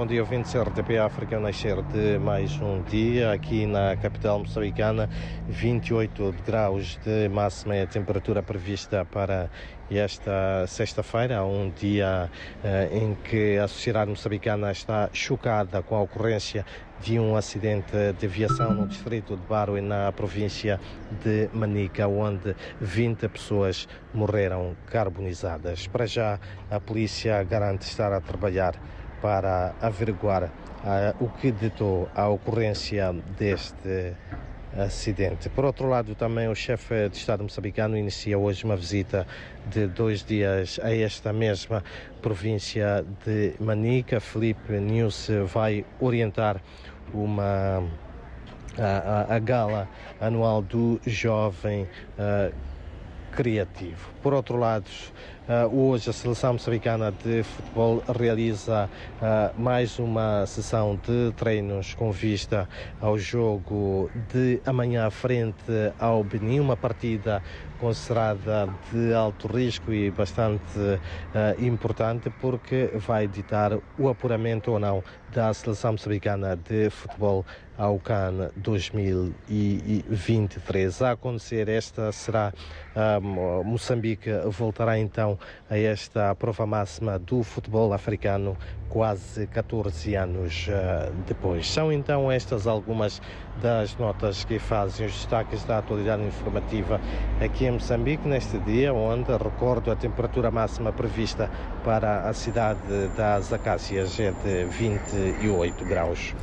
bom dia ouvintes RTP África, nascer de mais um dia aqui na capital moçambicana, 28 graus de máxima é a temperatura prevista para esta sexta-feira, um dia eh, em que a sociedade moçambicana está chocada com a ocorrência de um acidente de aviação no distrito de Barue, na província de Manica, onde 20 pessoas morreram carbonizadas. Para já, a polícia garante estar a trabalhar para averiguar uh, o que ditou a ocorrência deste acidente. Por outro lado, também o chefe de Estado moçambicano inicia hoje uma visita de dois dias a esta mesma província de Manica. Felipe News vai orientar uma a, a, a gala anual do jovem uh, criativo. Por outro lado, uh, hoje a seleção moçambicana de futebol realiza uh, mais uma sessão de treinos com vista ao jogo de amanhã frente ao Benin, uma partida considerada de alto risco e bastante uh, importante porque vai ditar o apuramento ou não da seleção moçambicana de futebol ao CAN 2023. A acontecer esta será um, Moçambique voltará então a esta prova máxima do futebol africano quase 14 anos uh, depois. São então estas algumas das notas que fazem os destaques da atualidade informativa aqui em Moçambique neste dia, onde recordo a temperatura máxima prevista para a cidade das Acácias é de 28 graus.